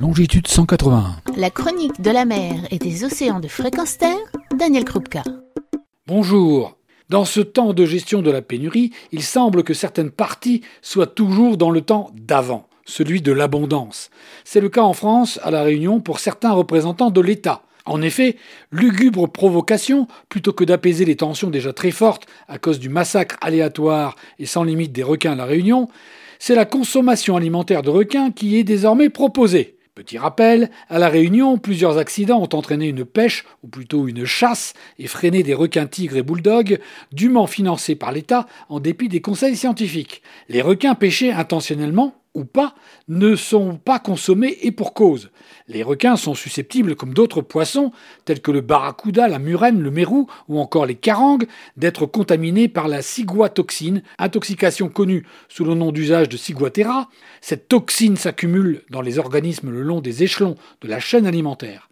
longitude 181. La chronique de la mer et des océans de fréquence terre, Daniel Krupka. Bonjour. Dans ce temps de gestion de la pénurie, il semble que certaines parties soient toujours dans le temps d'avant, celui de l'abondance. C'est le cas en France, à La Réunion, pour certains représentants de l'État. En effet, lugubre provocation, plutôt que d'apaiser les tensions déjà très fortes à cause du massacre aléatoire et sans limite des requins à La Réunion, c'est la consommation alimentaire de requins qui est désormais proposée. Petit rappel, à La Réunion, plusieurs accidents ont entraîné une pêche, ou plutôt une chasse, et freiné des requins tigres et bulldogs, dûment financés par l'État en dépit des conseils scientifiques. Les requins pêchés intentionnellement ou pas, ne sont pas consommés et pour cause. Les requins sont susceptibles, comme d'autres poissons, tels que le barracuda, la murène, le mérou ou encore les carangues, d'être contaminés par la ciguatoxine, intoxication connue sous le nom d'usage de ciguatera. Cette toxine s'accumule dans les organismes le long des échelons de la chaîne alimentaire.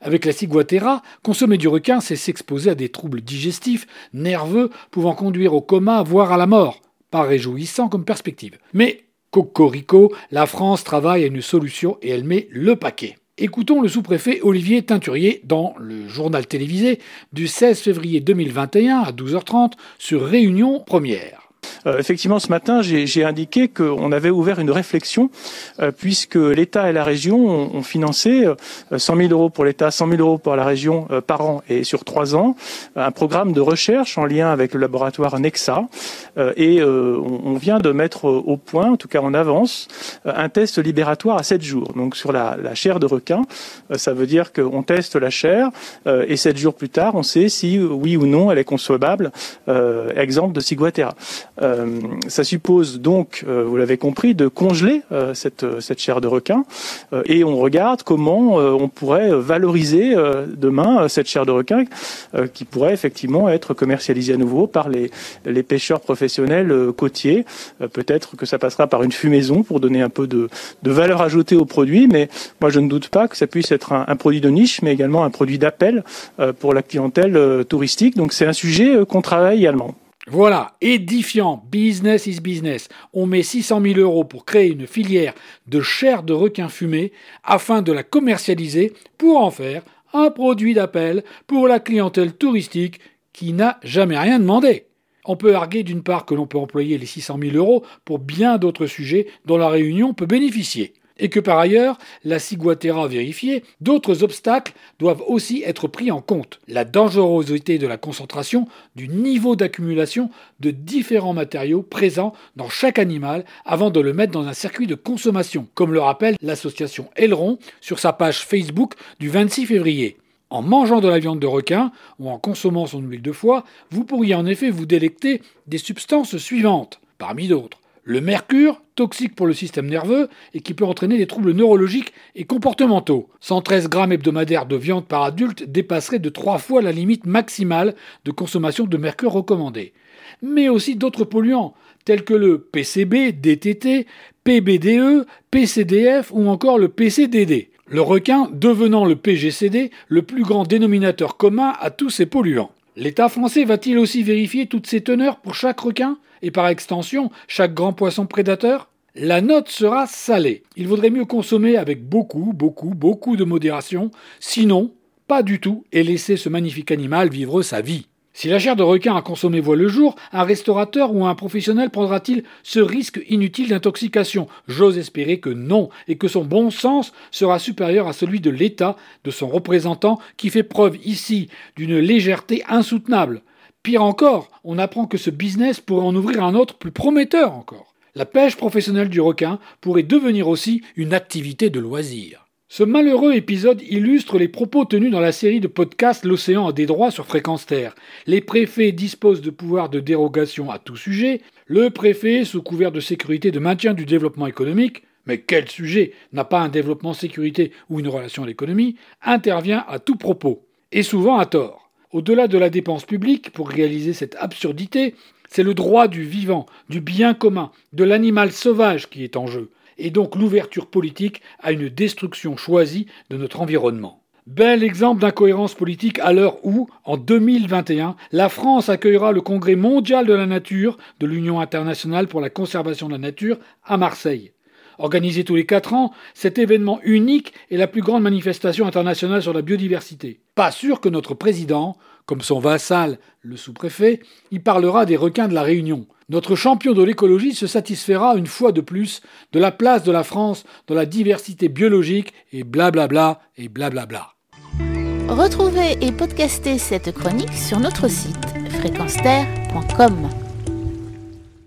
Avec la ciguatera, consommer du requin, c'est s'exposer à des troubles digestifs, nerveux, pouvant conduire au coma, voire à la mort. Pas réjouissant comme perspective. Mais Cocorico, la France travaille à une solution et elle met le paquet. Écoutons le sous-préfet Olivier Teinturier dans le journal télévisé du 16 février 2021 à 12h30 sur Réunion Première. Euh, effectivement, ce matin, j'ai indiqué qu'on avait ouvert une réflexion euh, puisque l'État et la région ont, financé 100 euh, 000 euros pour l'État, 100 000 euros pour la région par an et sur trois ans, un programme de recherche en lien avec le laboratoire Nexa. et on, vient de mettre au point, en tout cas en avance, un test libératoire à 7 jours. Donc sur la, chair de requin, ça veut dire qu'on teste la chair et 7 jours plus tard, on sait si oui ou non elle est consommable. exemple de Ciguatera. Euh, ça suppose donc, euh, vous l'avez compris, de congeler euh, cette, chair de requin et on regarde comment on pourrait valoriser demain cette chair de requin qui pourrait effectivement être commercialisée à nouveau par les, pêcheurs professionnels côtiers. Peut-être que ça passera par une fumaison pour donner un peu de, de, valeur ajoutée au produit, mais moi je ne doute pas que ça puisse être un, un produit de niche, mais également un produit d'appel pour la clientèle touristique. Donc c'est un sujet qu'on travaille également. Voilà, édifiant, business is business. On met 600 000 euros pour créer une filière de chair de requin fumé afin de la commercialiser pour en faire un produit d'appel pour la clientèle touristique qui n'a jamais rien demandé. On peut arguer d'une part que l'on peut employer les 600 000 euros pour bien d'autres sujets dont la Réunion peut bénéficier et que par ailleurs, la ciguatera vérifiée, d'autres obstacles doivent aussi être pris en compte. La dangerosité de la concentration, du niveau d'accumulation de différents matériaux présents dans chaque animal avant de le mettre dans un circuit de consommation, comme le rappelle l'association Aileron sur sa page Facebook du 26 février. En mangeant de la viande de requin ou en consommant son huile de foie, vous pourriez en effet vous délecter des substances suivantes, parmi d'autres le mercure, toxique pour le système nerveux et qui peut entraîner des troubles neurologiques et comportementaux. 113 grammes hebdomadaires de viande par adulte dépasserait de trois fois la limite maximale de consommation de mercure recommandée. Mais aussi d'autres polluants, tels que le PCB, DTT, PBDE, PCDF ou encore le PCDD. Le requin devenant le PGCD, le plus grand dénominateur commun à tous ces polluants. L'État français va-t-il aussi vérifier toutes ces teneurs pour chaque requin? Et par extension chaque grand poisson prédateur La note sera salée. Il vaudrait mieux consommer avec beaucoup, beaucoup, beaucoup de modération, sinon pas du tout et laisser ce magnifique animal vivre sa vie. Si la chair de requin à consommer voit le jour, un restaurateur ou un professionnel prendra-t-il ce risque inutile d'intoxication? J'ose espérer que non, et que son bon sens sera supérieur à celui de l'État, de son représentant, qui fait preuve ici d'une légèreté insoutenable. Pire encore, on apprend que ce business pourrait en ouvrir un autre plus prometteur encore. La pêche professionnelle du requin pourrait devenir aussi une activité de loisir. Ce malheureux épisode illustre les propos tenus dans la série de podcasts L'océan a des droits sur Fréquence Terre. Les préfets disposent de pouvoirs de dérogation à tout sujet. Le préfet, sous couvert de sécurité de maintien du développement économique, mais quel sujet n'a pas un développement sécurité ou une relation à l'économie, intervient à tout propos, et souvent à tort. Au-delà de la dépense publique, pour réaliser cette absurdité, c'est le droit du vivant, du bien commun, de l'animal sauvage qui est en jeu et donc l'ouverture politique à une destruction choisie de notre environnement. Bel exemple d'incohérence politique à l'heure où, en 2021, la France accueillera le Congrès mondial de la nature de l'Union internationale pour la conservation de la nature à Marseille. Organisé tous les 4 ans, cet événement unique est la plus grande manifestation internationale sur la biodiversité. Pas sûr que notre président, comme son vassal, le sous-préfet, y parlera des requins de la Réunion. Notre champion de l'écologie se satisfera une fois de plus de la place de la France dans la diversité biologique et blablabla et blablabla. Retrouvez et podcastez cette chronique sur notre site fréquenceterre.com.